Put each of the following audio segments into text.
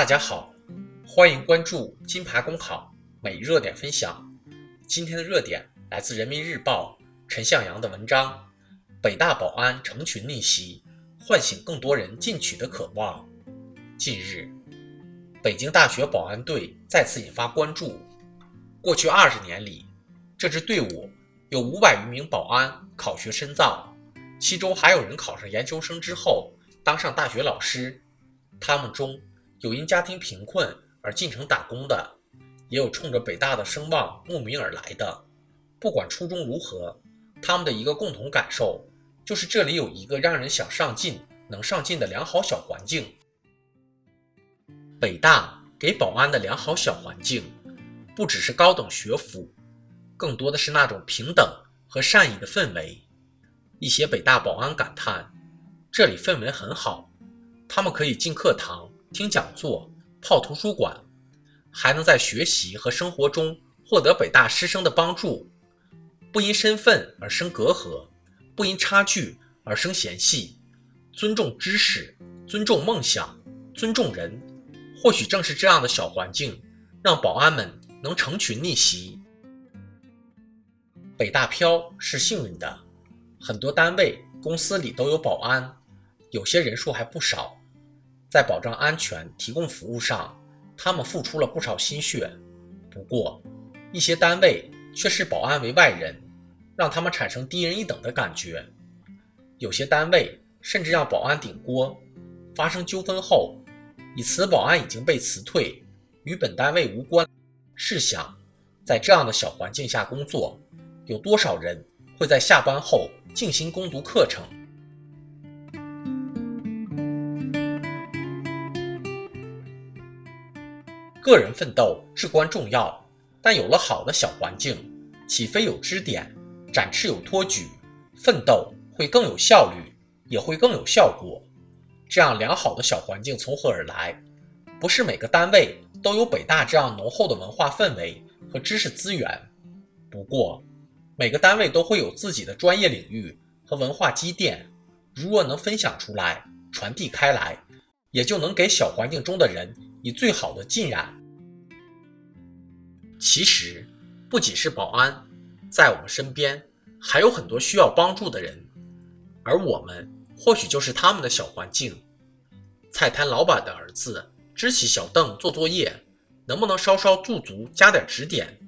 大家好，欢迎关注金牌公考每日热点分享。今天的热点来自人民日报陈向阳的文章：北大保安成群逆袭，唤醒更多人进取的渴望。近日，北京大学保安队再次引发关注。过去二十年里，这支队伍有五百余名保安考学深造，其中还有人考上研究生之后当上大学老师。他们中有因家庭贫困而进城打工的，也有冲着北大的声望慕名而来的。不管初衷如何，他们的一个共同感受就是这里有一个让人想上进、能上进的良好小环境。北大给保安的良好小环境，不只是高等学府，更多的是那种平等和善意的氛围。一些北大保安感叹：“这里氛围很好。”他们可以进课堂听讲座、泡图书馆，还能在学习和生活中获得北大师生的帮助，不因身份而生隔阂，不因差距而生嫌隙，尊重知识，尊重梦想，尊重人。或许正是这样的小环境，让保安们能成群逆袭。北大漂是幸运的，很多单位、公司里都有保安，有些人数还不少。在保障安全、提供服务上，他们付出了不少心血。不过，一些单位却视保安为外人，让他们产生低人一等的感觉。有些单位甚至让保安顶锅，发生纠纷后，以此保安已经被辞退，与本单位无关。试想，在这样的小环境下工作，有多少人会在下班后静心攻读课程？个人奋斗至关重要，但有了好的小环境，起飞有支点，展翅有托举，奋斗会更有效率，也会更有效果。这样良好的小环境从何而来？不是每个单位都有北大这样浓厚的文化氛围和知识资源。不过，每个单位都会有自己的专业领域和文化积淀，如若能分享出来，传递开来，也就能给小环境中的人。以最好的浸染。其实，不仅是保安，在我们身边还有很多需要帮助的人，而我们或许就是他们的小环境。菜摊老板的儿子支起小凳做作业，能不能稍稍驻足加点指点？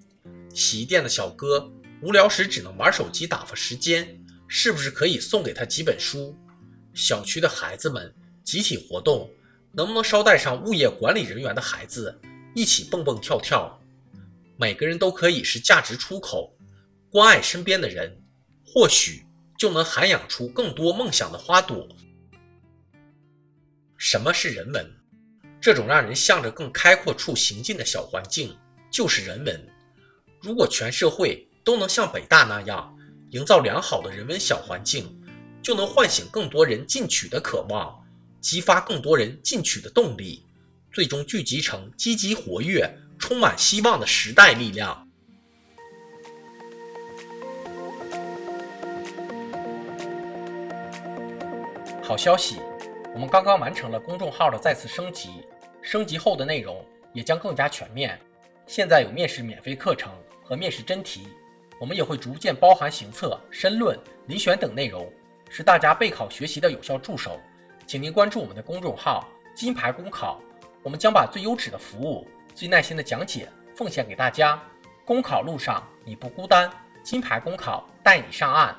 洗衣店的小哥无聊时只能玩手机打发时间，是不是可以送给他几本书？小区的孩子们集体活动。能不能捎带上物业管理人员的孩子一起蹦蹦跳跳？每个人都可以是价值出口，关爱身边的人，或许就能涵养出更多梦想的花朵。什么是人文？这种让人向着更开阔处行进的小环境，就是人文。如果全社会都能像北大那样，营造良好的人文小环境，就能唤醒更多人进取的渴望。激发更多人进取的动力，最终聚集成积极活跃、充满希望的时代力量。好消息，我们刚刚完成了公众号的再次升级，升级后的内容也将更加全面。现在有面试免费课程和面试真题，我们也会逐渐包含行测、申论、遴选等内容，是大家备考学习的有效助手。请您关注我们的公众号“金牌公考”，我们将把最优质的服务、最耐心的讲解奉献给大家。公考路上你不孤单，金牌公考带你上岸。